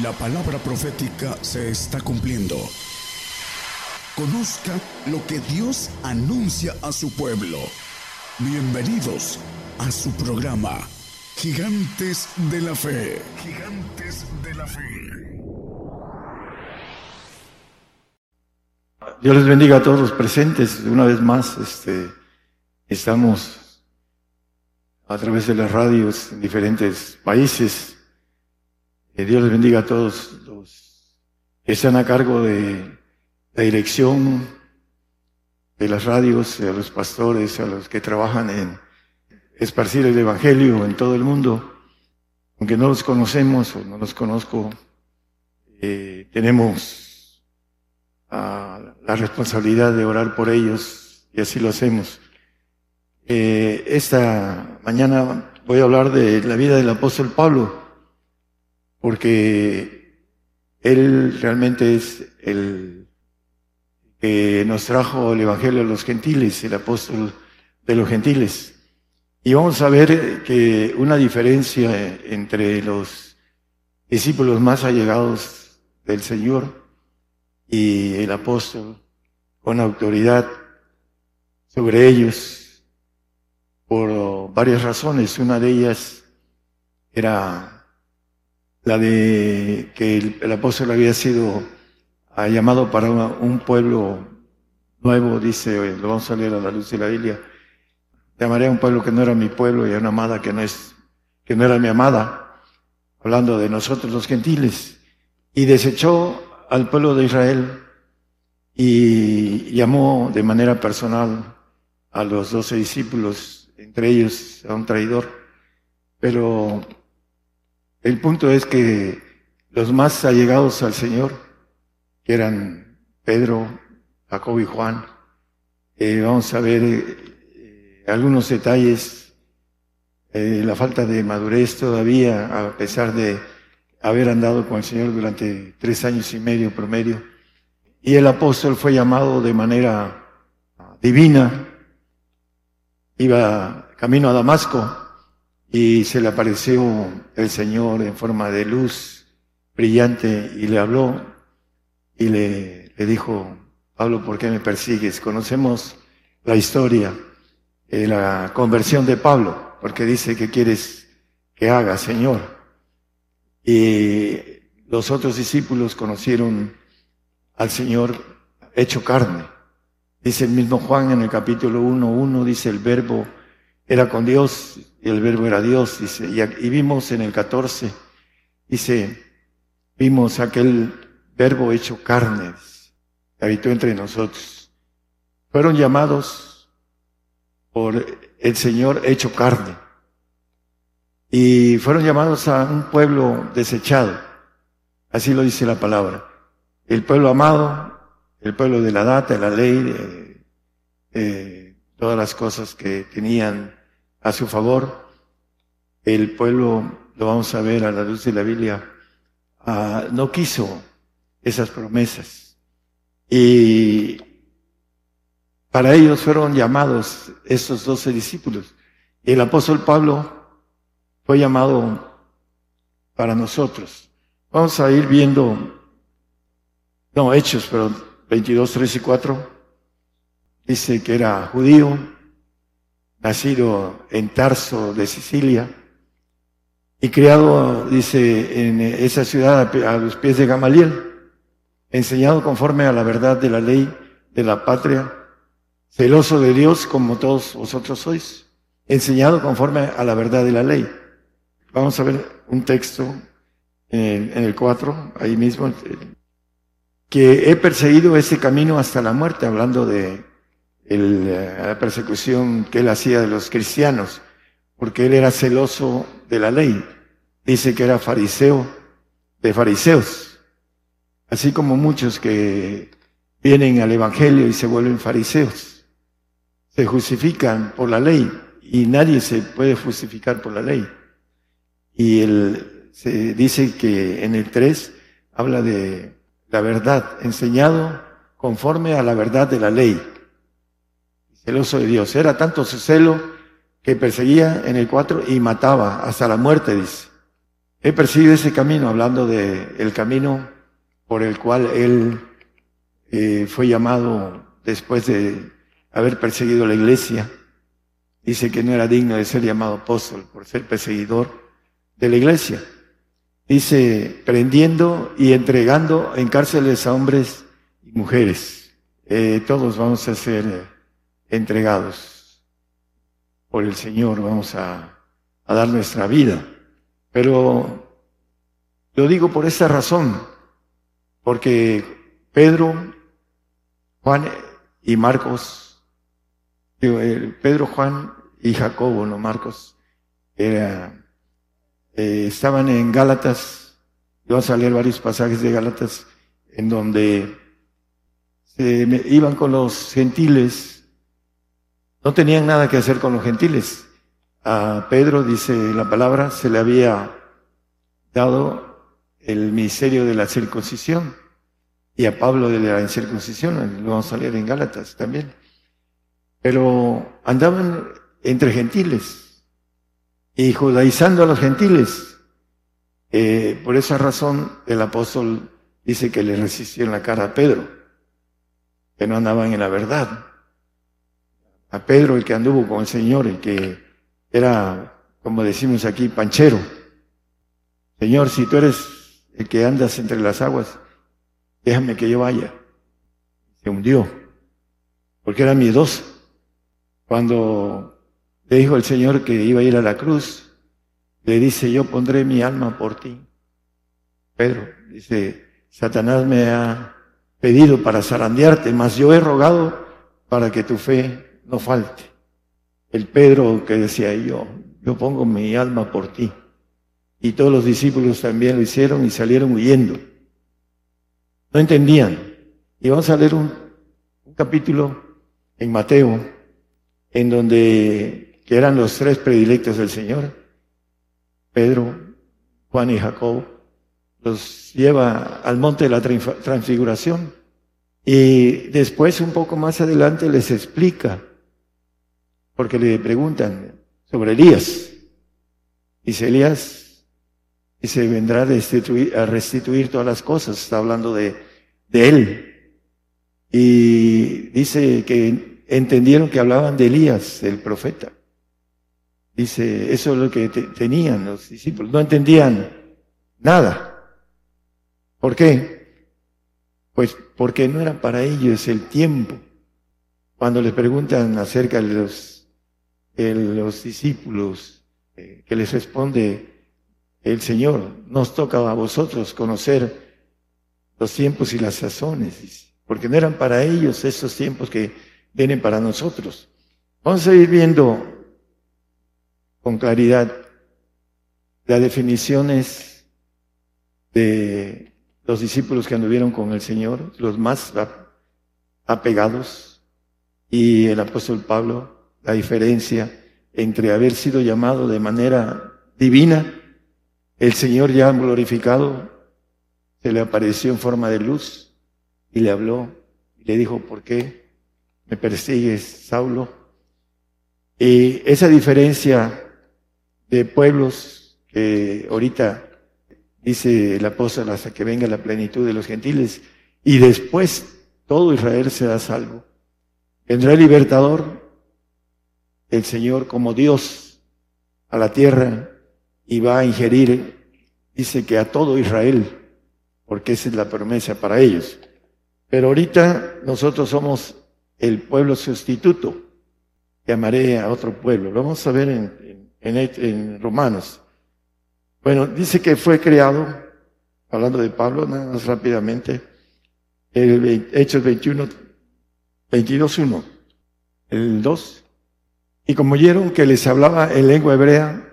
La palabra profética se está cumpliendo. Conozca lo que Dios anuncia a su pueblo. Bienvenidos a su programa, Gigantes de la Fe. Gigantes de la Fe. Dios les bendiga a todos los presentes. Una vez más, este, estamos a través de las radios en diferentes países que Dios les bendiga a todos los que están a cargo de la dirección de las radios, a los pastores, a los que trabajan en esparcir el Evangelio en todo el mundo. Aunque no los conocemos o no los conozco, eh, tenemos la responsabilidad de orar por ellos y así lo hacemos. Eh, esta mañana voy a hablar de la vida del apóstol Pablo porque Él realmente es el que nos trajo el Evangelio a los gentiles, el apóstol de los gentiles. Y vamos a ver que una diferencia entre los discípulos más allegados del Señor y el apóstol con autoridad sobre ellos por varias razones. Una de ellas era la de que el, apóstol había sido ah, llamado para un pueblo nuevo, dice, lo vamos a leer a la luz de la Biblia, llamaré a un pueblo que no era mi pueblo y a una amada que no es, que no era mi amada, hablando de nosotros los gentiles, y desechó al pueblo de Israel y llamó de manera personal a los doce discípulos, entre ellos a un traidor, pero el punto es que los más allegados al Señor, que eran Pedro, Jacob y Juan, eh, vamos a ver eh, algunos detalles, eh, la falta de madurez todavía, a pesar de haber andado con el Señor durante tres años y medio promedio. Y el apóstol fue llamado de manera divina, iba camino a Damasco, y se le apareció el Señor en forma de luz brillante y le habló y le, dijo, Pablo, ¿por qué me persigues? Conocemos la historia, de la conversión de Pablo, porque dice que quieres que haga, Señor. Y los otros discípulos conocieron al Señor hecho carne. Dice el mismo Juan en el capítulo 1.1, dice el verbo era con Dios y el verbo era Dios, dice, y, vimos en el 14, dice, vimos aquel verbo hecho carne, que habitó entre nosotros. Fueron llamados por el Señor hecho carne. Y fueron llamados a un pueblo desechado. Así lo dice la palabra. El pueblo amado, el pueblo de la data, de la ley, de, todas las cosas que tenían a su favor. El pueblo, lo vamos a ver a la luz de la Biblia, ah, no quiso esas promesas. Y para ellos fueron llamados estos doce discípulos. El apóstol Pablo fue llamado para nosotros. Vamos a ir viendo, no, Hechos, pero 22, 3 y 4. Dice que era judío, nacido en Tarso de Sicilia y criado, dice, en esa ciudad a los pies de Gamaliel, enseñado conforme a la verdad de la ley de la patria, celoso de Dios como todos vosotros sois, enseñado conforme a la verdad de la ley. Vamos a ver un texto en, el 4, ahí mismo, que he perseguido ese camino hasta la muerte, hablando de eh, la persecución que él hacía de los cristianos, porque él era celoso de la ley. Dice que era fariseo de fariseos, así como muchos que vienen al Evangelio y se vuelven fariseos. Se justifican por la ley y nadie se puede justificar por la ley. Y él se dice que en el 3 habla de la verdad, enseñado conforme a la verdad de la ley celoso de Dios. Era tanto su celo que perseguía en el 4 y mataba hasta la muerte, dice. he perseguido ese camino, hablando de el camino por el cual él eh, fue llamado después de haber perseguido la iglesia. Dice que no era digno de ser llamado apóstol por ser perseguidor de la iglesia. Dice, prendiendo y entregando en cárceles a hombres y mujeres. Eh, todos vamos a ser entregados por el Señor, vamos a, a dar nuestra vida. Pero lo digo por esa razón, porque Pedro, Juan y Marcos, eh, Pedro, Juan y Jacobo, no Marcos, era, eh, estaban en Gálatas, vamos a leer varios pasajes de Gálatas, en donde se iban con los gentiles, no tenían nada que hacer con los gentiles. A Pedro, dice la palabra, se le había dado el misterio de la circuncisión y a Pablo de la incircuncisión, lo vamos a leer en Gálatas también. Pero andaban entre gentiles y judaizando a los gentiles. Eh, por esa razón el apóstol dice que le resistió en la cara a Pedro, que no andaban en la verdad. A Pedro, el que anduvo con el Señor, el que era, como decimos aquí, panchero. Señor, si tú eres el que andas entre las aguas, déjame que yo vaya. Se hundió, porque era miedoso. Cuando le dijo el Señor que iba a ir a la cruz, le dice, yo pondré mi alma por ti. Pedro dice, Satanás me ha pedido para zarandearte, mas yo he rogado para que tu fe no falte. El Pedro que decía yo, yo pongo mi alma por ti. Y todos los discípulos también lo hicieron y salieron huyendo. No entendían. Y vamos a leer un, capítulo en Mateo, en donde que eran los tres predilectos del Señor, Pedro, Juan y Jacob, los lleva al monte de la transfiguración. Y después, un poco más adelante, les explica, porque le preguntan sobre Elías. Dice Elías, y se vendrá a restituir, a restituir todas las cosas. Está hablando de, de él. Y dice que entendieron que hablaban de Elías, el profeta. Dice, eso es lo que tenían los discípulos. No entendían nada. ¿Por qué? Pues porque no era para ellos el tiempo. Cuando les preguntan acerca de los, los discípulos, eh, que les responde, el Señor. Nos toca a vosotros conocer los tiempos y las sazones, porque no eran para ellos esos tiempos que vienen para nosotros. Vamos a ir viendo con claridad las definiciones de los discípulos que anduvieron con el Señor, los más apegados, y el apóstol Pablo, la diferencia entre haber sido llamado de manera divina el Señor ya glorificado se le apareció en forma de luz y le habló y le dijo, ¿por qué me persigues, Saulo? Y esa diferencia de pueblos que ahorita dice el apóstol hasta que venga la plenitud de los gentiles y después todo Israel será salvo. Vendrá el libertador, el Señor como Dios a la tierra y va a ingerir, dice que a todo Israel, porque esa es la promesa para ellos. Pero ahorita nosotros somos el pueblo sustituto. Llamaré a otro pueblo. Lo vamos a ver en, en, Romanos. Bueno, dice que fue creado, hablando de Pablo, nada más rápidamente, el Hechos 21, 22, 1, el 2. Y como oyeron que les hablaba en lengua hebrea,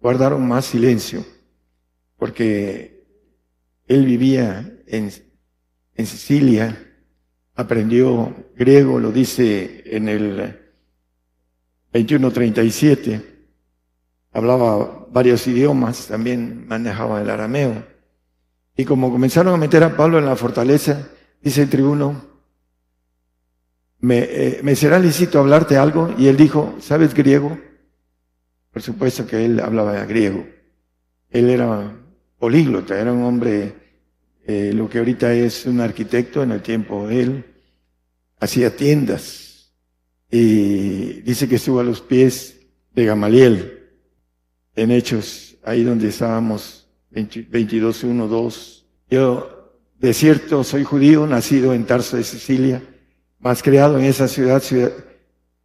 guardaron más silencio, porque él vivía en, en Sicilia, aprendió griego, lo dice en el 2137, hablaba varios idiomas, también manejaba el arameo. Y como comenzaron a meter a Pablo en la fortaleza, dice el tribuno, me, eh, me será lícito hablarte algo, y él dijo, ¿sabes griego? Por supuesto que él hablaba griego. Él era políglota, era un hombre, eh, lo que ahorita es un arquitecto en el tiempo de él, hacía tiendas y dice que estuvo a los pies de Gamaliel en Hechos, ahí donde estábamos, 22, 1, 2. Yo, de cierto, soy judío, nacido en Tarso de Sicilia, más creado en esa ciudad, ciudad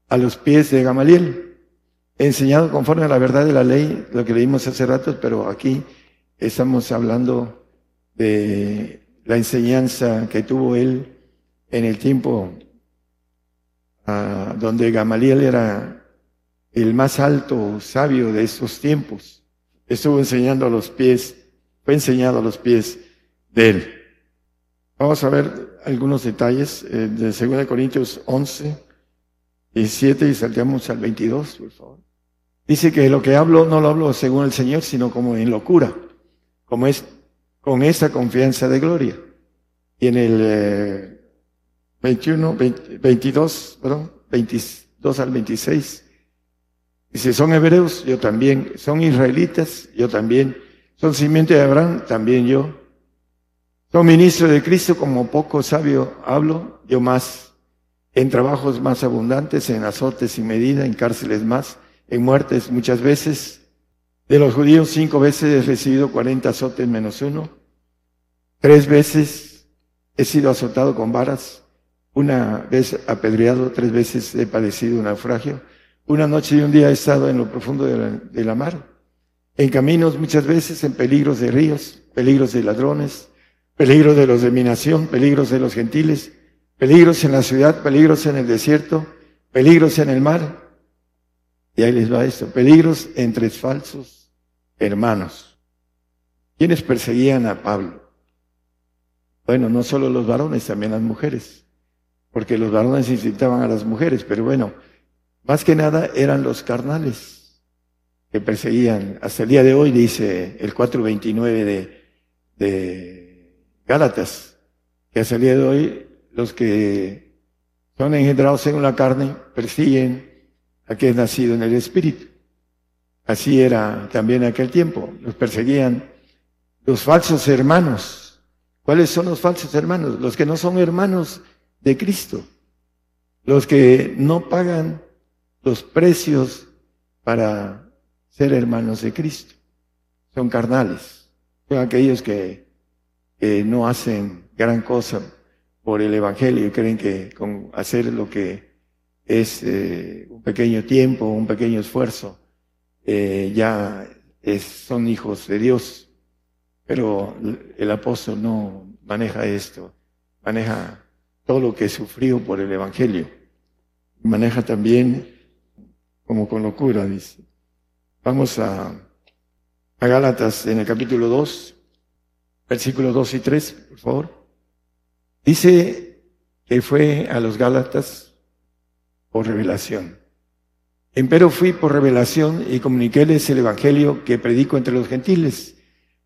a los pies de Gamaliel. Enseñado conforme a la verdad de la ley, lo que leímos hace rato, pero aquí estamos hablando de la enseñanza que tuvo él en el tiempo ah, donde Gamaliel era el más alto sabio de esos tiempos. Estuvo enseñando a los pies, fue enseñado a los pies de él. Vamos a ver algunos detalles eh, de 2 Corintios 11, 17 y saltamos al 22, por favor. Dice que lo que hablo no lo hablo según el Señor, sino como en locura, como es con esa confianza de gloria. Y en el 21, eh, 22, perdón, 22 al 26, dice, son hebreos, yo también, son israelitas, yo también, son simiente de Abraham, también yo. Son ministros de Cristo, como poco sabio hablo, yo más, en trabajos más abundantes, en azotes sin medida, en cárceles más, en muertes muchas veces. De los judíos cinco veces he recibido cuarenta azotes menos uno. Tres veces he sido azotado con varas. Una vez apedreado, tres veces he padecido un naufragio. Una noche y un día he estado en lo profundo de la, mar. En caminos muchas veces, en peligros de ríos, peligros de ladrones, peligros de los de mi nación, peligros de los gentiles, peligros en la ciudad, peligros en el desierto, peligros en el mar. Y ahí les va esto, peligros entre falsos hermanos. ¿Quiénes perseguían a Pablo? Bueno, no solo los varones, también las mujeres, porque los varones incitaban a las mujeres, pero bueno, más que nada eran los carnales que perseguían. Hasta el día de hoy dice el 429 de, de Gálatas, que hasta el día de hoy los que son engendrados en la carne persiguen a que es nacido en el Espíritu. Así era también en aquel tiempo. Los perseguían los falsos hermanos. ¿Cuáles son los falsos hermanos? Los que no son hermanos de Cristo. Los que no pagan los precios para ser hermanos de Cristo. Son carnales. Son aquellos que, no hacen gran cosa por el Evangelio y creen que con hacer lo que es eh, un pequeño tiempo, un pequeño esfuerzo, eh, ya son hijos de Dios. Pero el apóstol no maneja esto, maneja todo lo que sufrió por el Evangelio. Maneja también como con locura, dice. Vamos a, a Gálatas en el capítulo 2, versículos 2 y 3, por favor. Dice que fue a los Gálatas por revelación. Empero fui por revelación y comuniquéles el evangelio que predico entre los gentiles,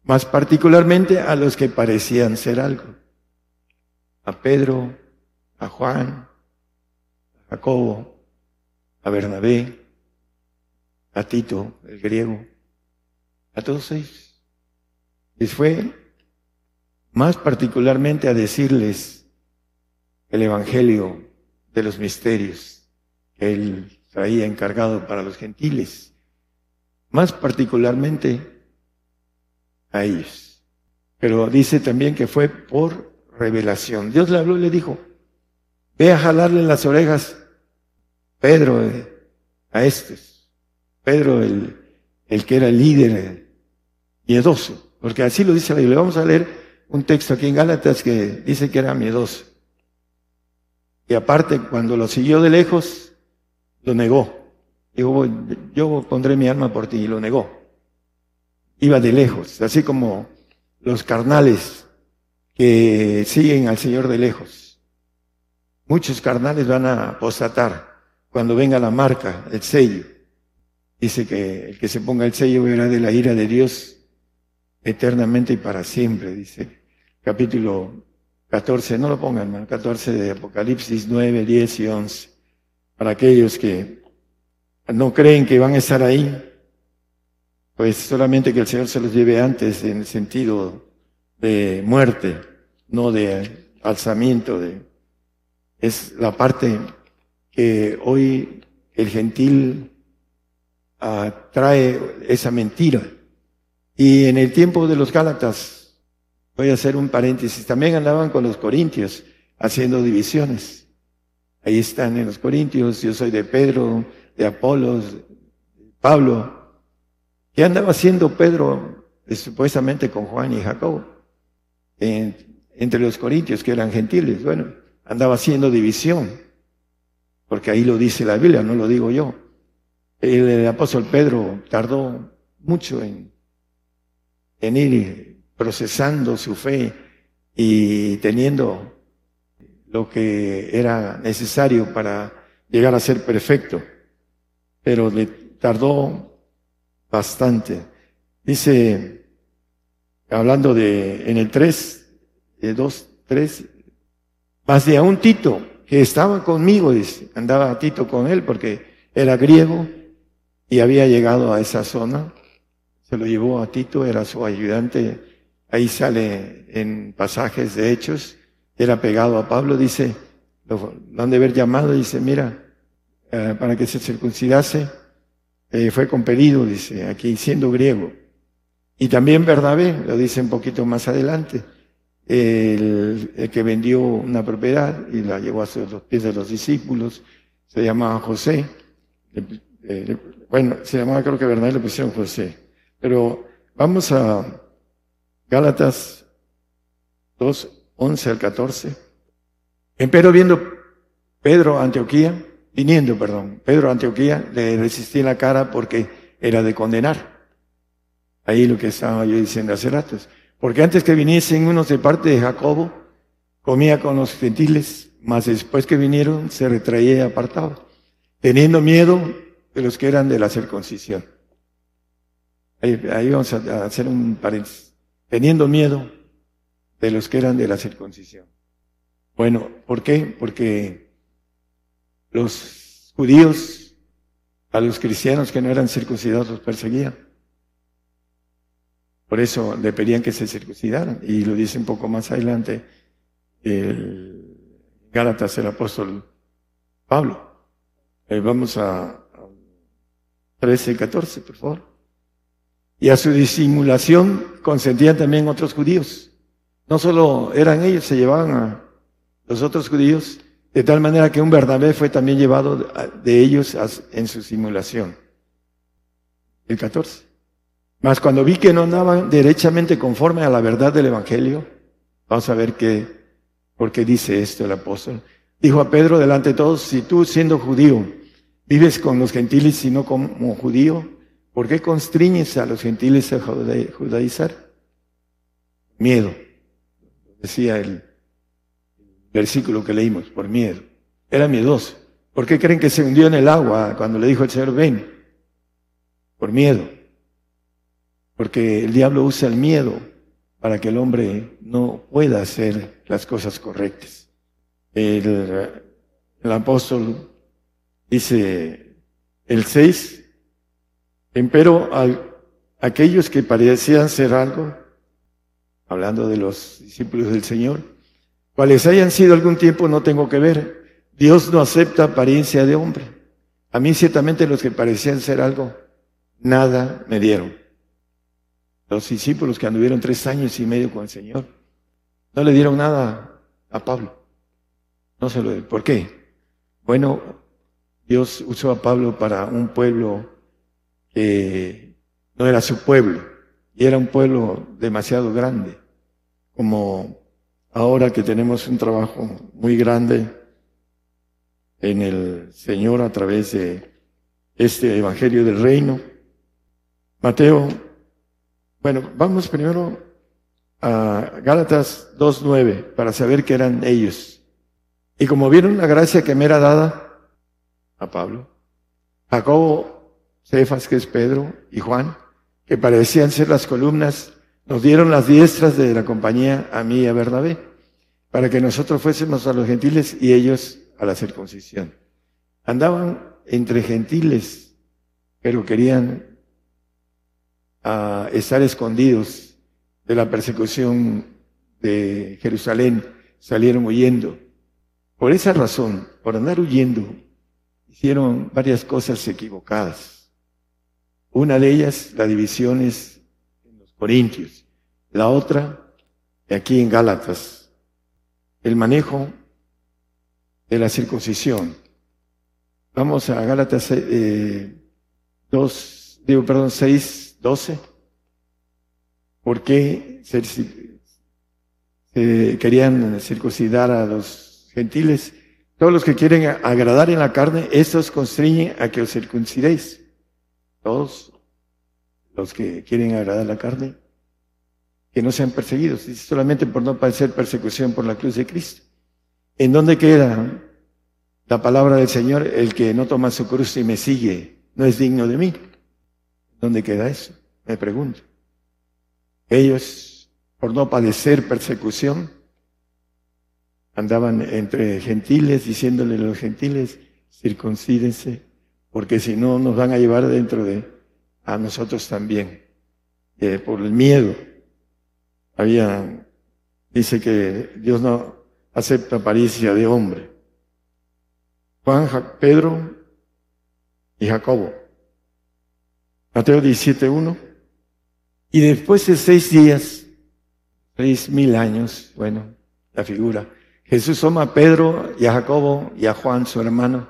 más particularmente a los que parecían ser algo. A Pedro, a Juan, a Jacobo, a Bernabé, a Tito, el griego, a todos ellos. Les fue más particularmente a decirles el evangelio de los misterios él traía encargado para los gentiles, más particularmente a ellos. Pero dice también que fue por revelación. Dios le habló y le dijo, ve a jalarle las orejas, Pedro, eh, a estos. Pedro, el, el que era el líder miedoso, porque así lo dice la Biblia. Vamos a leer un texto aquí en Gálatas que dice que era miedoso. Y aparte, cuando lo siguió de lejos, lo negó. Dijo, yo pondré mi alma por ti y lo negó. Iba de lejos, así como los carnales que siguen al Señor de lejos. Muchos carnales van a apostatar cuando venga la marca, el sello. Dice que el que se ponga el sello verá de la ira de Dios eternamente y para siempre, dice. Capítulo 14, no lo pongan, hermano, 14 de Apocalipsis 9, 10 y 11 para aquellos que no creen que van a estar ahí. pues solamente que el Señor se los lleve antes en el sentido de muerte, no de alzamiento. De, es la parte que hoy el gentil trae esa mentira. Y en el tiempo de los Gálatas, voy a hacer un paréntesis, también andaban con los corintios haciendo divisiones. Ahí están en los corintios, yo soy de Pedro, de Apolos, Pablo. ¿Qué andaba haciendo Pedro eh, supuestamente con Juan y Jacobo? entre los corintios que eran gentiles. Bueno, andaba haciendo división, porque ahí lo dice la Biblia, no lo digo yo. El, apóstol Pedro tardó mucho en, en ir procesando su fe y teniendo lo que era necesario para llegar a ser perfecto, pero le tardó bastante. Dice, hablando de, en el 3, de 2, 3, más de a un Tito que estaba conmigo, dice, andaba Tito con él porque era griego, y había llegado a esa zona, se lo llevó a Tito, era su ayudante, ahí sale en pasajes de hechos, era pegado a Pablo, dice, lo, han de haber llamado, dice, mira, eh, para que se circuncidase, eh, fue compelido, dice, aquí siendo griego. Y también Bernabé, lo dice un poquito más adelante, el, que vendió una propiedad y la llevó a los pies de los discípulos, se llamaba José, eh, bueno, se llamaba creo que Bernabé le pusieron José. Pero vamos a Gálatas 2, 11 al 14. Empero viendo Pedro Antioquía, viniendo, perdón, Pedro Antioquía, le resistí la cara porque era de condenar. Ahí lo que estaba yo diciendo hace ratos. Porque antes que viniesen unos de parte de Jacobo, comía con los gentiles, mas después que vinieron se retraía apartado, teniendo miedo de los que eran de la circuncisión. Ahí, vamos a, hacer un paréntesis. Teniendo miedo de los que eran de la circuncisión. Bueno, ¿por qué? Porque los judíos a los cristianos que no eran circuncidados los perseguían. Por eso le pedían que se circuncidaran. Y lo dice un poco más adelante el Gálatas, el apóstol Pablo. Eh, vamos a, 13 y 14, por favor. Y a su disimulación consentían también otros judíos. No solo eran ellos, se llevaban a los otros judíos, de tal manera que un Bernabé fue también llevado de ellos en su simulación. El 14. Mas cuando vi que no andaban derechamente conforme a la verdad del Evangelio, vamos a ver qué, por qué dice esto el apóstol. Dijo a Pedro delante de todos, si tú siendo judío vives con los gentiles y no como judío, ¿por qué constriñes a los gentiles a judaizar? Miedo, decía el versículo que leímos, por miedo. Era miedoso. ¿Por qué creen que se hundió en el agua cuando le dijo el Señor, ven? Por miedo. Porque el diablo usa el miedo para que el hombre no pueda hacer las cosas correctas. El, el apóstol Dice el 6, empero a aquellos que parecían ser algo, hablando de los discípulos del Señor, cuales hayan sido algún tiempo no tengo que ver. Dios no acepta apariencia de hombre. A mí ciertamente los que parecían ser algo, nada me dieron. Los discípulos que anduvieron tres años y medio con el Señor, no le dieron nada a Pablo. No se lo ¿Por qué? Bueno, Dios usó a Pablo para un pueblo que no era su pueblo y era un pueblo demasiado grande, como ahora que tenemos un trabajo muy grande en el Señor a través de este Evangelio del Reino. Mateo, bueno, vamos primero a Gálatas 2.9 para saber que eran ellos. Y como vieron la gracia que me era dada, a Pablo. Jacobo, Cefas, que es Pedro, y Juan, que parecían ser las columnas, nos dieron las diestras de la compañía a mí y a Bernabé, para que nosotros fuésemos a los gentiles y ellos a la circuncisión. Andaban entre gentiles, pero querían a estar escondidos de la persecución de Jerusalén, salieron huyendo. Por esa razón, por andar huyendo, hicieron varias cosas equivocadas. Una de ellas, la división es en los Corintios. La otra, aquí en Gálatas, el manejo de la circuncisión. Vamos a Gálatas eh, 2, digo, perdón, 6, 12. ¿Por qué se, querían circuncidar a los gentiles? Todos los que quieren agradar en la carne, estos constriñen a que os circuncidéis. Todos los que quieren agradar la carne, que no sean perseguidos, solamente por no padecer persecución por la cruz de Cristo. ¿En dónde queda la palabra del Señor? El que no toma su cruz y me sigue no es digno de mí. ¿Dónde queda eso? Me pregunto. Ellos, por no padecer persecución, andaban entre gentiles diciéndole a los gentiles, circuncídense, porque si no nos van a llevar dentro de a nosotros también. Eh, por el miedo. Había, dice que Dios no acepta apariencia de hombre. Juan, Pedro y Jacobo. Mateo 17.1. Y después de seis días, seis mil años, bueno, la figura, Jesús toma a Pedro y a Jacobo y a Juan, su hermano,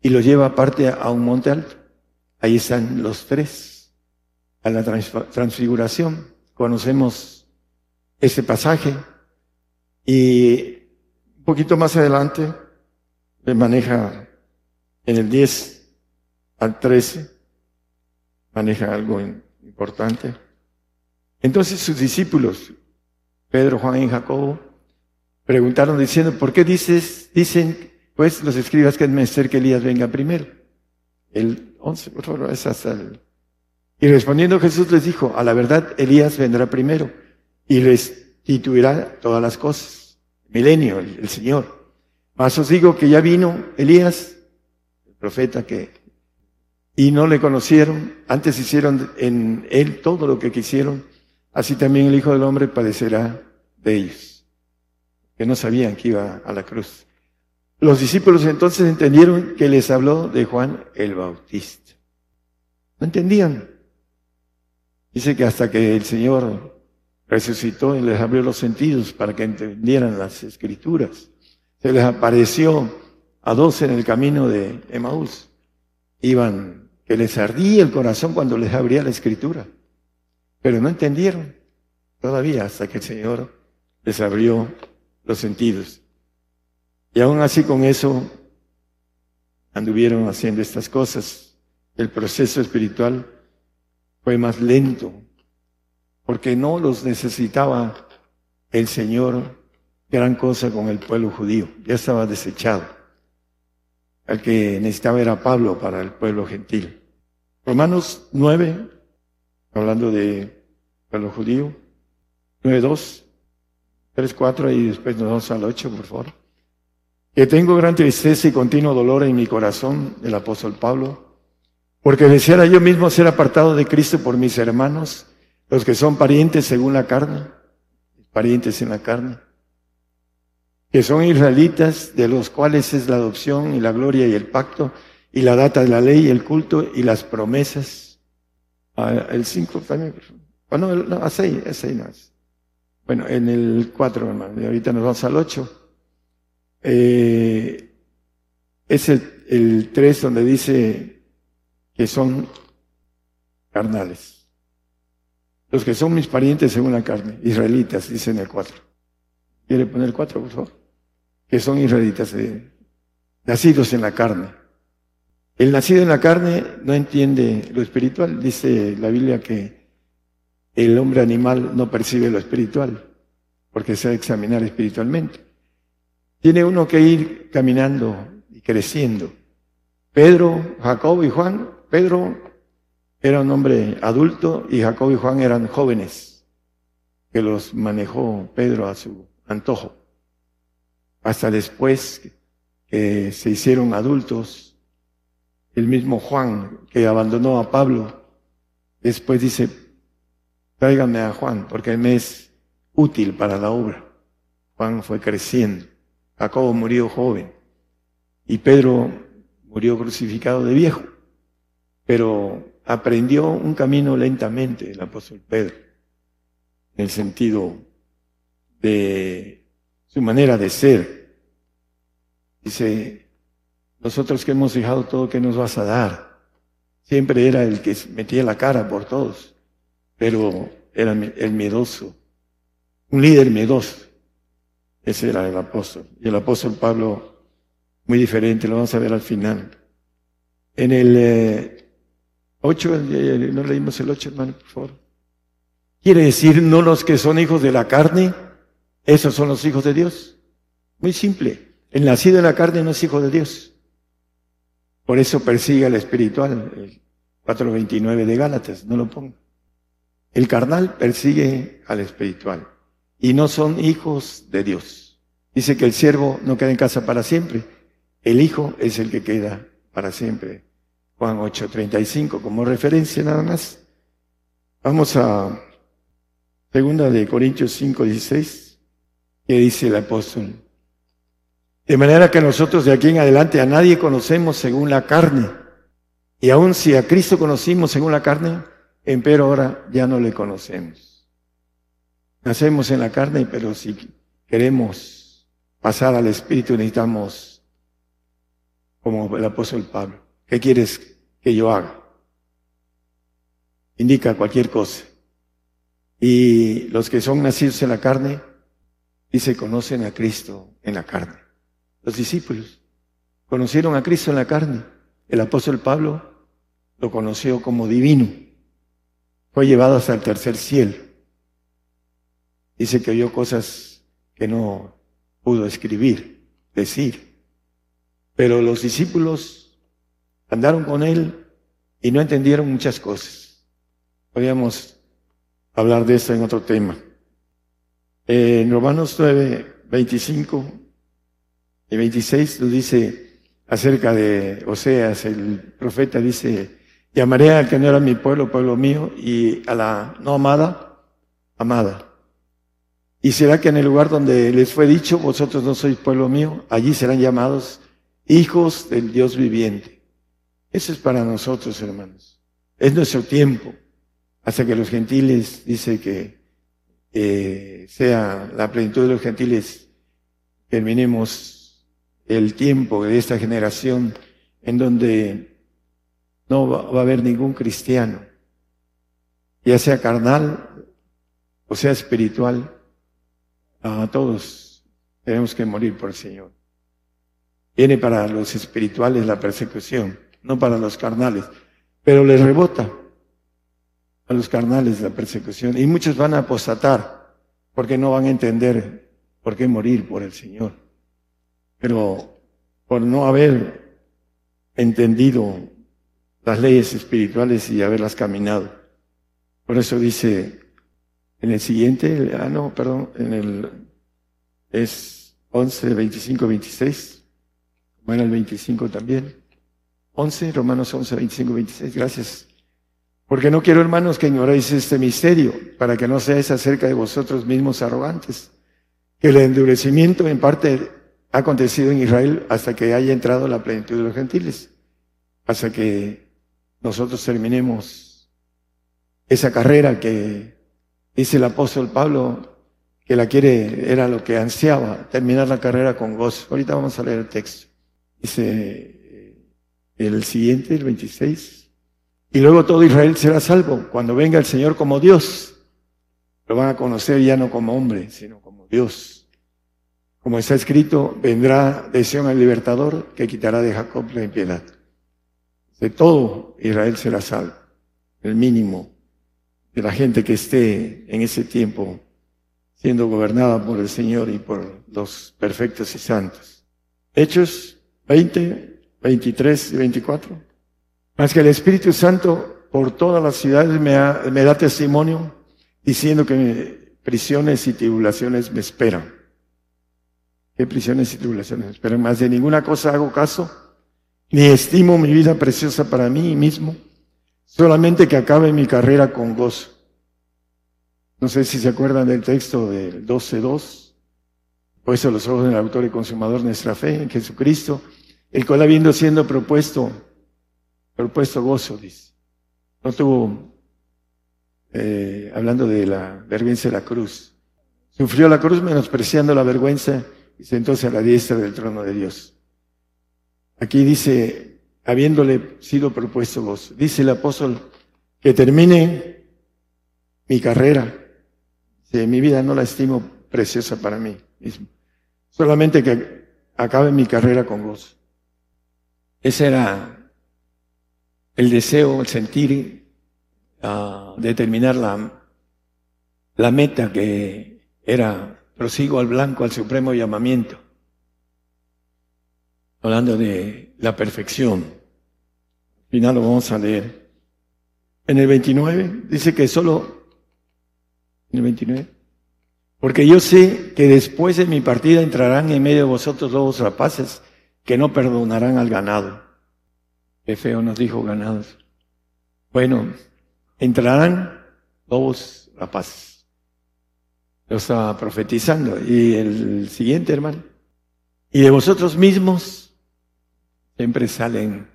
y los lleva aparte a un monte alto. Ahí están los tres, a la transfiguración. Conocemos ese pasaje y poquito más adelante, le maneja en el 10 al 13, maneja algo importante. Entonces sus discípulos, Pedro, Juan y Jacobo, preguntaron diciendo, ¿por qué dices, dicen, pues los escribas que es menester que Elías venga primero? El 11, por favor, es hasta el... Y respondiendo Jesús les dijo, a la verdad Elías vendrá primero y restituirá todas las cosas milenio, el, Señor. Mas os digo que ya vino Elías, el profeta que, y no le conocieron, antes hicieron en él todo lo que quisieron, así también el Hijo del Hombre padecerá de ellos, que no sabían que iba a la cruz. Los discípulos entonces entendieron que les habló de Juan el Bautista. No entendían. Dice que hasta que el Señor resucitó y les abrió los sentidos para que entendieran las escrituras. Se les apareció a dos en el camino de Emaús. Iban, que les ardía el corazón cuando les abría la escritura. Pero no entendieron todavía hasta que el Señor les abrió los sentidos. Y aún así con eso anduvieron haciendo estas cosas. El proceso espiritual fue más lento, porque no los necesitaba el Señor gran cosa con el pueblo judío, ya estaba desechado. El que necesitaba era Pablo para el pueblo gentil. Romanos 9, hablando de pueblo judío, 9, 2, 3, 4 y después nos vamos al 8, por favor. Que tengo gran tristeza y continuo dolor en mi corazón, el apóstol Pablo, porque deseara yo mismo ser apartado de Cristo por mis hermanos, los que son parientes según la carne, parientes en la carne, que son israelitas, de los cuales es la adopción y la gloria y el pacto, y la data de la ley, y el culto y las promesas. Ah, el 5 también, oh, no, no, a 6, a 6 más. Bueno, en el 4, hermano, y ahorita nos vamos al 8. Eh, es el, el 3 donde dice que son carnales. Los que son mis parientes según la carne, israelitas, dice en el 4. ¿Quiere poner el 4, por favor? Que son israelitas, eh, nacidos en la carne. El nacido en la carne no entiende lo espiritual. Dice la Biblia que el hombre animal no percibe lo espiritual, porque se ha de examinar espiritualmente. Tiene uno que ir caminando y creciendo. Pedro, Jacob y Juan, Pedro era un hombre adulto y Jacob y Juan eran jóvenes, que los manejó Pedro a su antojo. Hasta después que se hicieron adultos, el mismo Juan que abandonó a Pablo, después dice, tráiganme a Juan, porque me es útil para la obra. Juan fue creciendo. Jacobo murió joven. Y Pedro murió crucificado de viejo. Pero aprendió un camino lentamente el apóstol Pedro, en el sentido de su manera de ser. Dice, nosotros que hemos dejado todo, ¿qué nos vas a dar? Siempre era el que metía la cara por todos, pero era el miedoso, un líder miedoso. Ese era el apóstol. Y el apóstol Pablo, muy diferente, lo vamos a ver al final. En el 8, eh, no leímos el 8, hermano, por favor. Quiere decir, no los que son hijos de la carne, esos son los hijos de Dios. Muy simple. El nacido en la carne no es hijo de Dios. Por eso persigue al espiritual, el 4.29 de Gálatas, no lo pongo. El carnal persigue al espiritual y no son hijos de Dios. Dice que el siervo no queda en casa para siempre, el hijo es el que queda para siempre. Juan 8.35 como referencia nada más. Vamos a segunda de Corintios 5.16, que dice el apóstol. De manera que nosotros de aquí en adelante a nadie conocemos según la carne. Y aun si a Cristo conocimos según la carne, empero ahora ya no le conocemos. Nacemos en la carne, pero si queremos pasar al Espíritu necesitamos, como el apóstol Pablo, ¿qué quieres que yo haga? Indica cualquier cosa. Y los que son nacidos en la carne, dice, conocen a Cristo en la carne. Los discípulos conocieron a Cristo en la carne. El apóstol Pablo lo conoció como divino. Fue llevado hasta el tercer cielo. Dice que oyó cosas que no pudo escribir, decir. Pero los discípulos andaron con él y no entendieron muchas cosas. Podríamos hablar de esto en otro tema. En Romanos 9, 25 y 26 nos dice acerca de Oseas, el profeta dice, llamaré al que no era mi pueblo, pueblo mío, y a la no amada, amada. Y será que en el lugar donde les fue dicho, vosotros no sois pueblo mío, allí serán llamados hijos del Dios viviente. Eso es para nosotros, hermanos. Es nuestro tiempo. Hasta que los gentiles, dice que eh, sea la plenitud de los gentiles, terminemos el tiempo de esta generación en donde no va, a haber ningún cristiano, ya sea carnal o sea espiritual, a todos tenemos que morir por el Señor. Viene para los espirituales la persecución, no para los carnales, pero les rebota a los carnales la persecución y muchos van a apostatar porque no van a entender por qué morir por el Señor pero por no haber entendido las leyes espirituales y haberlas caminado. Por eso dice en el siguiente, ah no, perdón, en el es 11, 25, 26, bueno el 25 también. 11, Romanos 11, 25, 26, gracias. Porque no quiero, hermanos, que ignoréis este misterio, para que no seáis acerca de vosotros mismos arrogantes, que el endurecimiento en parte ha acontecido en Israel hasta que haya entrado la plenitud de los gentiles, hasta que nosotros terminemos esa carrera que dice el apóstol Pablo que la quiere, era lo que ansiaba, terminar la carrera con gozo. Ahorita vamos a leer el texto. Dice eh, el siguiente, el 26. Y luego todo Israel será salvo cuando venga el Señor como Dios. Lo van a conocer ya no como hombre, sino como Dios. Como está escrito, vendrá de Sion el libertador que quitará de Jacob la impiedad. De todo Israel será salvo, el mínimo de la gente que esté en ese tiempo siendo gobernada por el Señor y por los perfectos y santos. Hechos 20, 23 y 24. Más que el Espíritu Santo por todas las ciudades me, me da testimonio diciendo que prisiones y tribulaciones me esperan qué prisiones y tribulaciones. Pero más de ninguna cosa hago caso, ni estimo mi vida preciosa para mí mismo, solamente que acabe mi carrera con gozo. No sé si se acuerdan del texto del 12.2. Puesto los ojos del autor y consumador nuestra fe en Jesucristo, el cual habiendo siendo propuesto, propuesto gozo, dice. No tuvo, eh, hablando de la vergüenza de la cruz. Sufrió la cruz menospreciando la vergüenza y sentóse a la diestra del trono de Dios. Aquí dice, habiéndole sido propuesto gozo. Dice el apóstol que termine mi carrera. Mi vida no la estimo preciosa para mí mismo. Solamente que acabe mi carrera con gozo. Ese era el deseo, el sentir, uh, determinar la, la meta que era prosigo al blanco, al supremo llamamiento. Hablando de la perfección. Al final lo vamos a leer. En el 29 dice que solo, en el 29, porque yo sé que después de mi partida entrarán en medio de vosotros lobos rapaces que no perdonarán al ganado. Qué feo nos dijo ganados. Bueno, entrarán lobos rapaces. Lo estaba profetizando. Y el siguiente, hermano. Y de vosotros mismos siempre salen.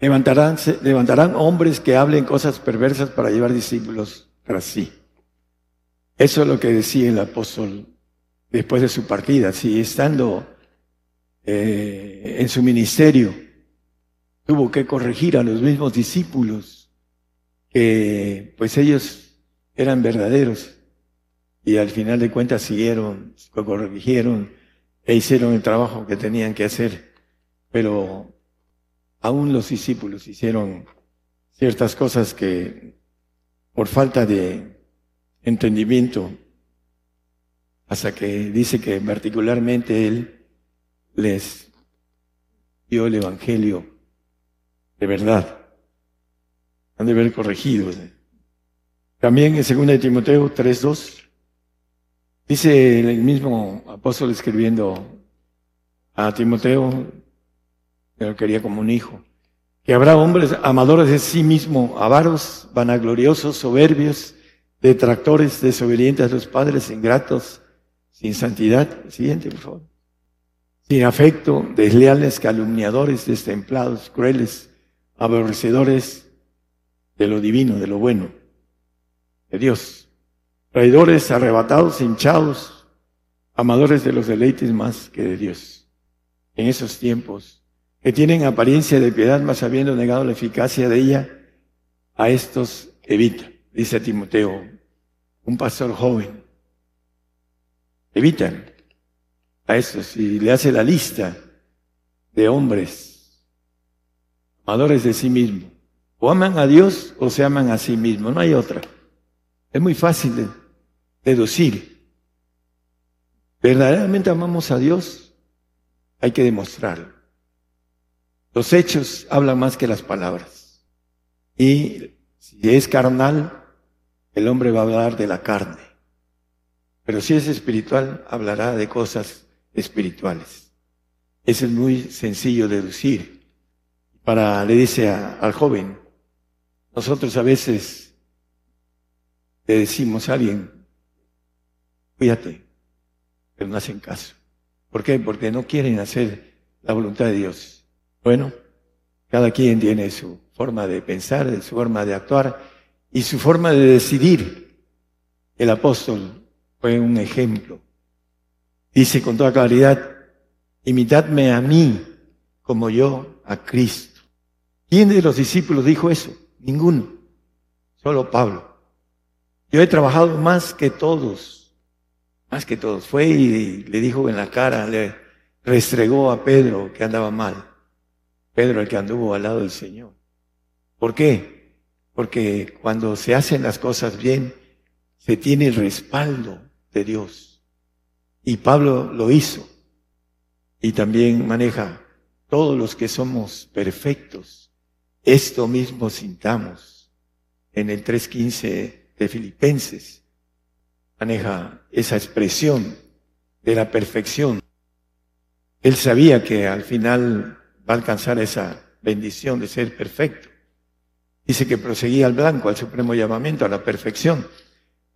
Levantarán, levantarán hombres que hablen cosas perversas para llevar discípulos tras sí. Eso es lo que decía el apóstol después de su partida. Si estando eh, en su ministerio tuvo que corregir a los mismos discípulos, que pues ellos eran verdaderos y al final de cuentas siguieron, corrigieron e hicieron el trabajo que tenían que hacer. Pero aún los discípulos hicieron ciertas cosas que por falta de entendimiento, hasta que dice que particularmente Él les dio el Evangelio de verdad. Han de ver corregido. También en 2 Timoteo 3.2 dice el mismo apóstol escribiendo a Timoteo, lo quería como un hijo, que habrá hombres amadores de sí mismo, avaros, vanagloriosos, soberbios, detractores, desobedientes a los padres, ingratos, sin santidad. Siguiente, por favor. Sin afecto, desleales, calumniadores, destemplados, crueles, aborrecedores de lo divino, de lo bueno, de Dios. Traidores, arrebatados, hinchados, amadores de los deleites más que de Dios. En esos tiempos, que tienen apariencia de piedad, mas habiendo negado la eficacia de ella, a estos evita dice Timoteo, un pastor joven. Evitan a estos y le hace la lista de hombres amadores de sí mismo. O aman a Dios o se aman a sí mismos, no hay otra. Es muy fácil de deducir. ¿Verdaderamente amamos a Dios? Hay que demostrarlo. Los hechos hablan más que las palabras. Y si es carnal, el hombre va a hablar de la carne. Pero si es espiritual, hablará de cosas espirituales. Eso es muy sencillo de deducir. Para, le dice al joven, nosotros a veces le decimos a alguien, cuídate, pero no hacen caso. ¿Por qué? Porque no quieren hacer la voluntad de Dios. Bueno, cada quien tiene su forma de pensar, su forma de actuar, y su forma de decidir. El apóstol fue un ejemplo. Dice con toda claridad, imitadme a mí como yo a Cristo. ¿Quién de los discípulos dijo eso? Ninguno. Solo Pablo. Yo he trabajado más que todos. Más que todos. Fue y le dijo en la cara, le restregó a Pedro que andaba mal. Pedro el que anduvo al lado del Señor. ¿Por qué? Porque cuando se hacen las cosas bien, se tiene el respaldo de Dios. Y Pablo lo hizo. Y también maneja todos los que somos perfectos. Esto mismo sintamos en el 3.15 de Filipenses. Maneja esa expresión de la perfección. Él sabía que al final alcanzar esa bendición de ser perfecto. Dice que proseguía al blanco, al supremo llamamiento, a la perfección.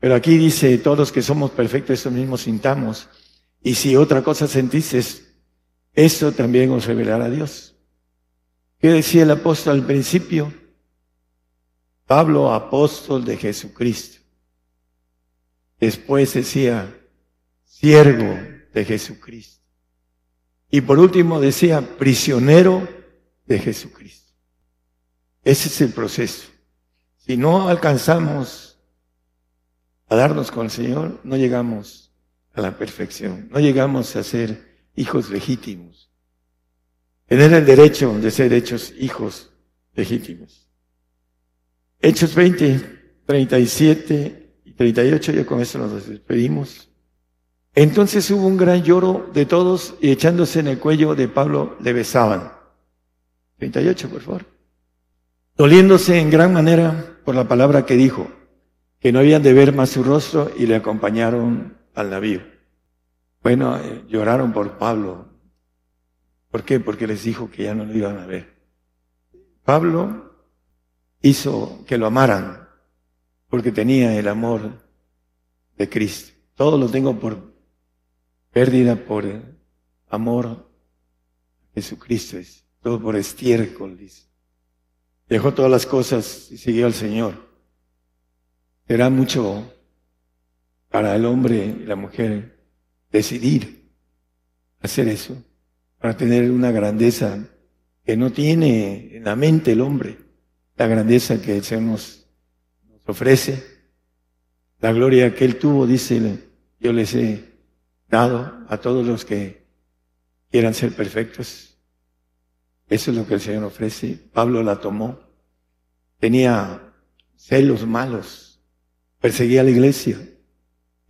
Pero aquí dice, todos los que somos perfectos, eso mismo sintamos. Y si otra cosa sentices, eso también os revelará a Dios. ¿Qué decía el apóstol al principio? Pablo, apóstol de Jesucristo. Después decía, siervo de Jesucristo. Y por último decía, prisionero de Jesucristo. Ese es el proceso. Si no alcanzamos a darnos con el Señor, no llegamos a la perfección, no llegamos a ser hijos legítimos. Tener el derecho de ser hechos hijos legítimos. Hechos 20, 37 y 38, ya con eso nos despedimos. Entonces hubo un gran lloro de todos y echándose en el cuello de Pablo le besaban. 38, por favor. Doliéndose en gran manera por la palabra que dijo, que no habían de ver más su rostro y le acompañaron al navío. Bueno, eh, lloraron por Pablo. ¿Por qué? Porque les dijo que ya no lo iban a ver. Pablo hizo que lo amaran porque tenía el amor de Cristo. Todo lo tengo por pérdida por amor a Jesucristo, es todo por estiércol, dice. Dejó todas las cosas y siguió al Señor. Será mucho para el hombre y la mujer decidir hacer eso, para tener una grandeza que no tiene en la mente el hombre, la grandeza que el Señor nos, nos ofrece, la gloria que Él tuvo, dice, yo les he dado a todos los que quieran ser perfectos. Eso es lo que el Señor ofrece. Pablo la tomó. Tenía celos malos. Perseguía a la iglesia.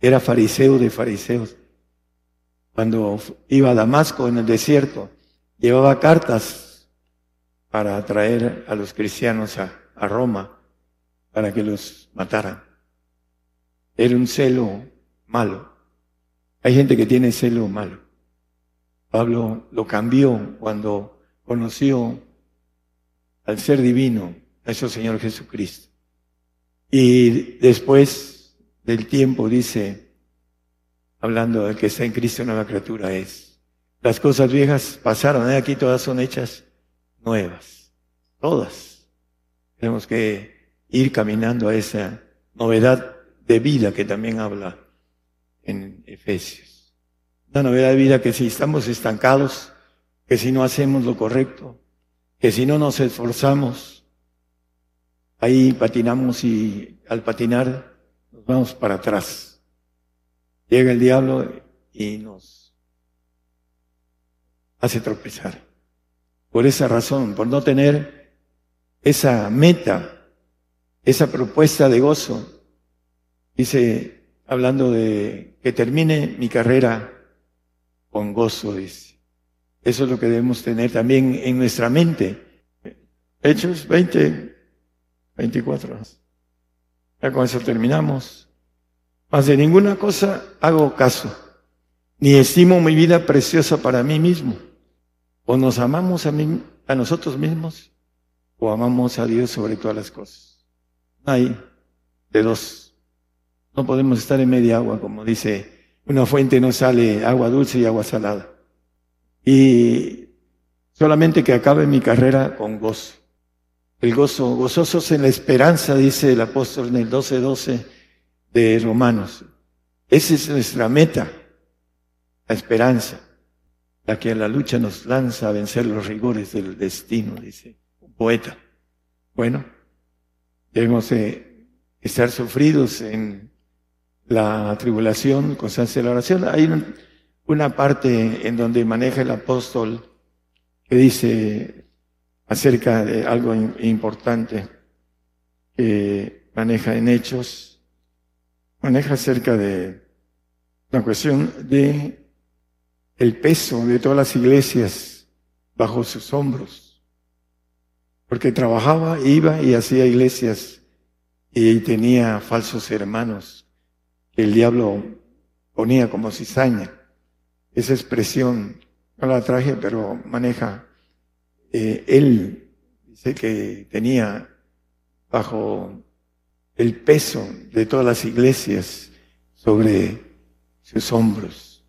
Era fariseo de fariseos. Cuando iba a Damasco en el desierto, llevaba cartas para atraer a los cristianos a, a Roma para que los mataran. Era un celo malo. Hay gente que tiene celo malo. Pablo lo cambió cuando conoció al ser divino, a ese Señor Jesucristo. Y después del tiempo dice, hablando de que está en Cristo nueva criatura es, las cosas viejas pasaron, ¿eh? aquí todas son hechas nuevas, todas. Tenemos que ir caminando a esa novedad de vida que también habla en Efesios. Una novedad de vida que si estamos estancados, que si no hacemos lo correcto, que si no nos esforzamos, ahí patinamos y al patinar nos vamos para atrás. Llega el diablo y nos hace tropezar. Por esa razón, por no tener esa meta, esa propuesta de gozo, dice hablando de que termine mi carrera con gozo, dice. Eso es lo que debemos tener también en nuestra mente. Hechos 20, 24. Ya con eso terminamos. Más de ninguna cosa hago caso, ni estimo mi vida preciosa para mí mismo. O nos amamos a, mí, a nosotros mismos, o amamos a Dios sobre todas las cosas. Hay de dos no podemos estar en media agua, como dice, una fuente no sale agua dulce y agua salada. Y solamente que acabe mi carrera con gozo. El gozo, gozosos en la esperanza, dice el apóstol en el 12:12 de Romanos. Esa es nuestra meta, la esperanza, la que a la lucha nos lanza a vencer los rigores del destino, dice un poeta. Bueno, debemos estar sufridos en la tribulación, constancia de la oración. Hay una parte en donde maneja el apóstol que dice acerca de algo importante que maneja en hechos, maneja acerca de la cuestión de el peso de todas las iglesias bajo sus hombros. Porque trabajaba, iba y hacía iglesias y tenía falsos hermanos el diablo ponía como cizaña. Esa expresión no la traje, pero maneja. Eh, él dice que tenía bajo el peso de todas las iglesias sobre sus hombros.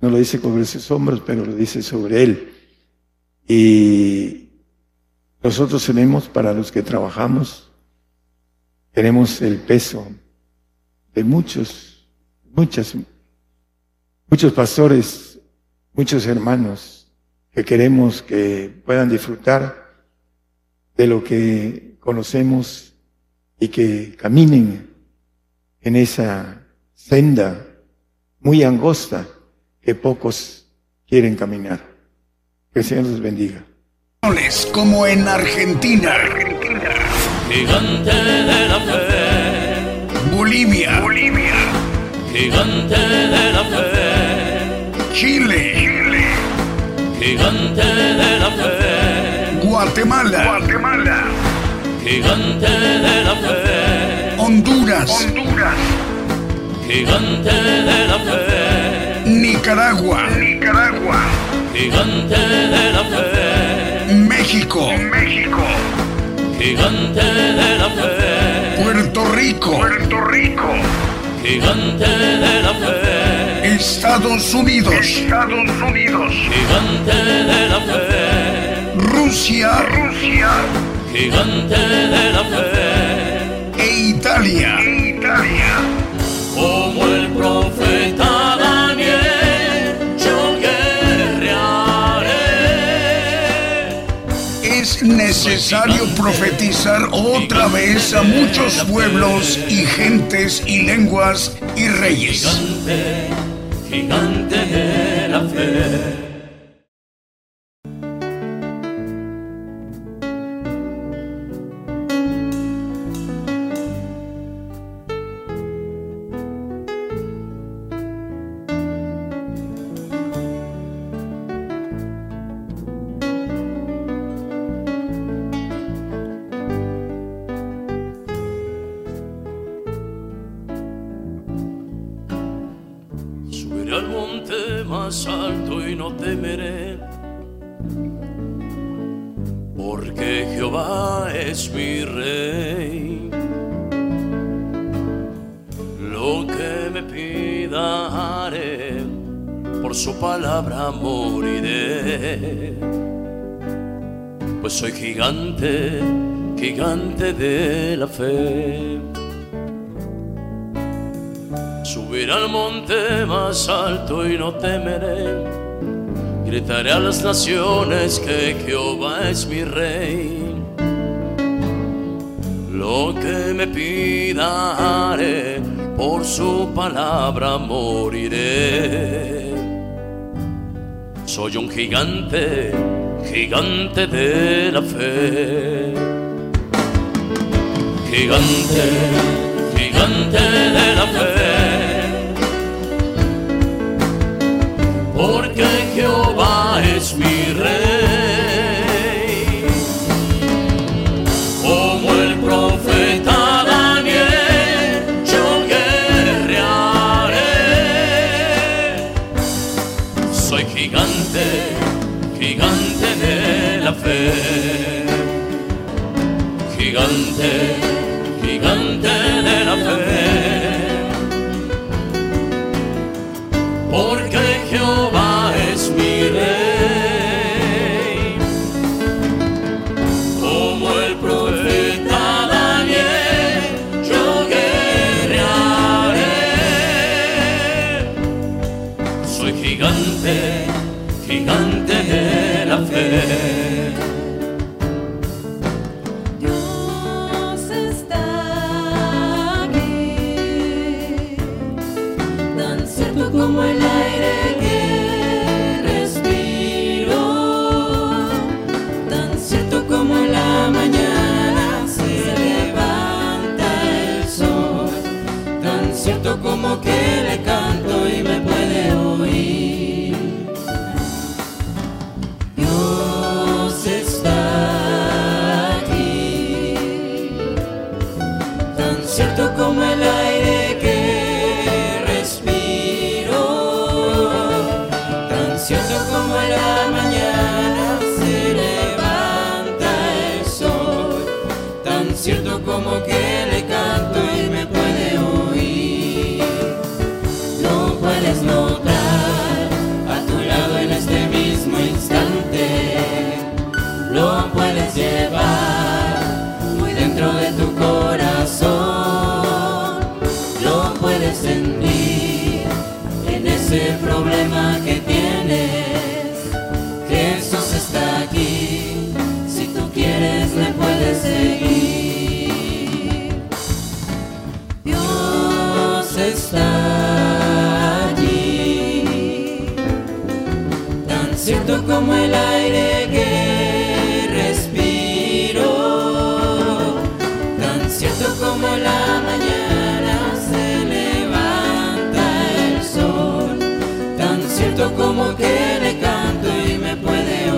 No lo dice sobre sus hombros, pero lo dice sobre él. Y nosotros tenemos, para los que trabajamos, tenemos el peso de muchos, muchas, muchos pastores, muchos hermanos que queremos que puedan disfrutar de lo que conocemos y que caminen en esa senda muy angosta que pocos quieren caminar. Que el Señor los bendiga. Como en Argentina. Gigante de la fe. Bolivia. Bolivia. Gigante de la fe. Chile. Chile. Gigante de la fe. Guatemala. Guatemala. Gigante de la fe. Honduras. Honduras. Gigante de la fe. Nicaragua. Nicaragua. Gigante de la fe. México. México. Gigante de la fe. Puerto Rico. Puerto Rico. Gigante de la fe. Estados Unidos. Estados Unidos. Gigante de la fe. Rusia. Rusia. Gigante de la fe. E Italia. Italia. Como el profeta necesario profetizar otra vez a muchos pueblos y gentes y lenguas y reyes. Gigante, gigante de la fe. A las naciones que Jehová es mi rey. Lo que me pida haré, por su palabra moriré. Soy un gigante, gigante de la fe. Gigante, gigante de la fe. porque Jehová es mi rey. Como el profeta Daniel, yo guerrearé. Soy gigante, gigante de la fe. Gigante, gigante de la fe. Cierto como que como el aire que respiro, tan cierto como la mañana se levanta el sol, tan cierto como que le canto y me puede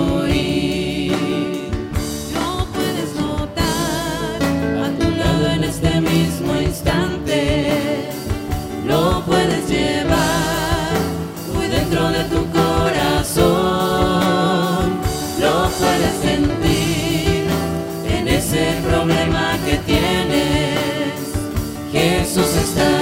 is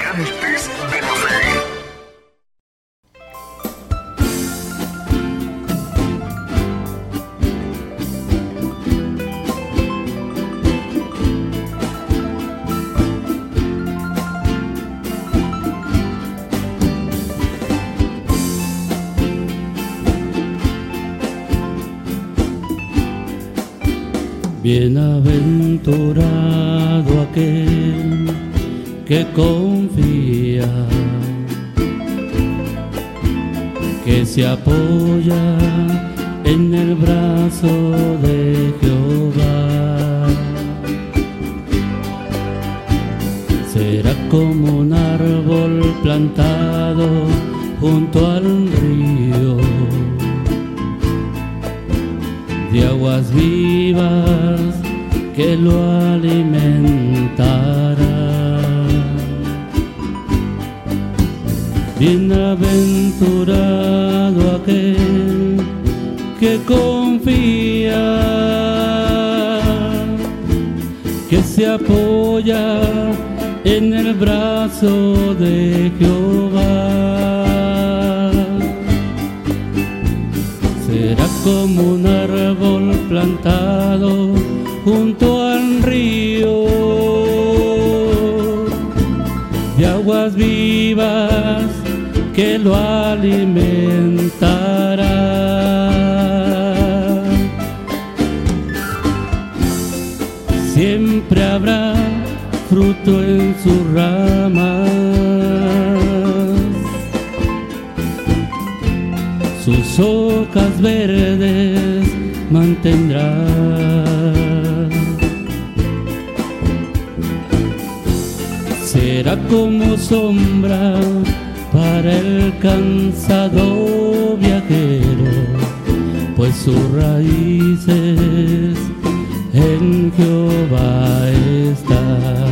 Como un árbol plantado junto al río de aguas vivas que lo alimentará. Bienaventurado aquel que confía, que se apoya en el brazo de Jehová será como un árbol plantado junto al río de aguas vivas que lo alimentará. Siempre habrá fruto en sus ramas sus hojas verdes mantendrá. Será como sombra para el cansado viajero, pues sus raíces en Jehová están.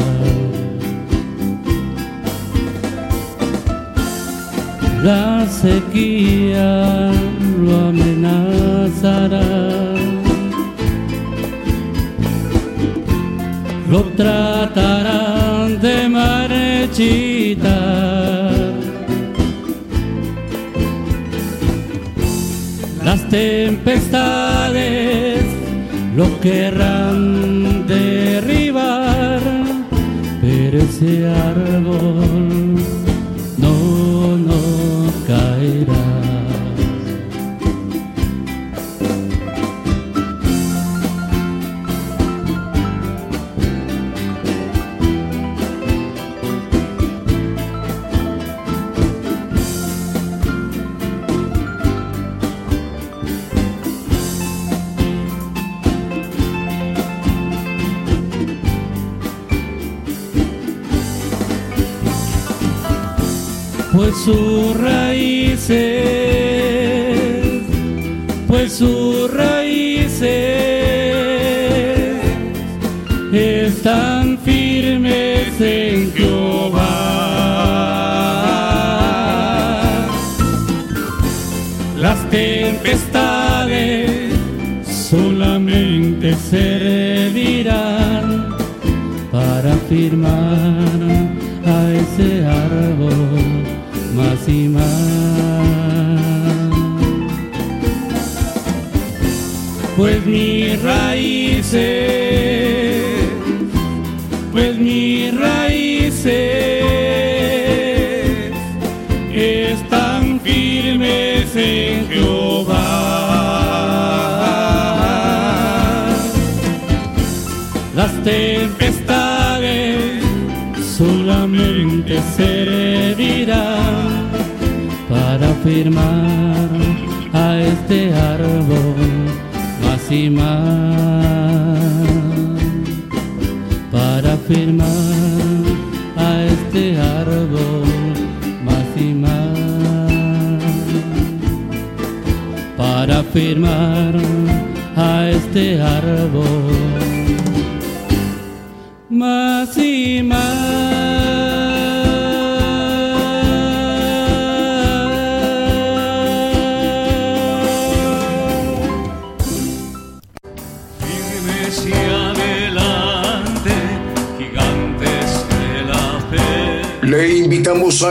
La sequía lo amenazará. Lo tratarán de marchitar. Las tempestades lo querrán derribar, pero ese árbol sus raíces, pues sus raíces están firmes en Jehová. Las tempestades solamente servirán mis raíces, pues mis raíces están firmes en Jehová. Las tempestades solamente servirán para firmar a este árbol más, para firmar a este árbol más y más, para firmar a este árbol más y más.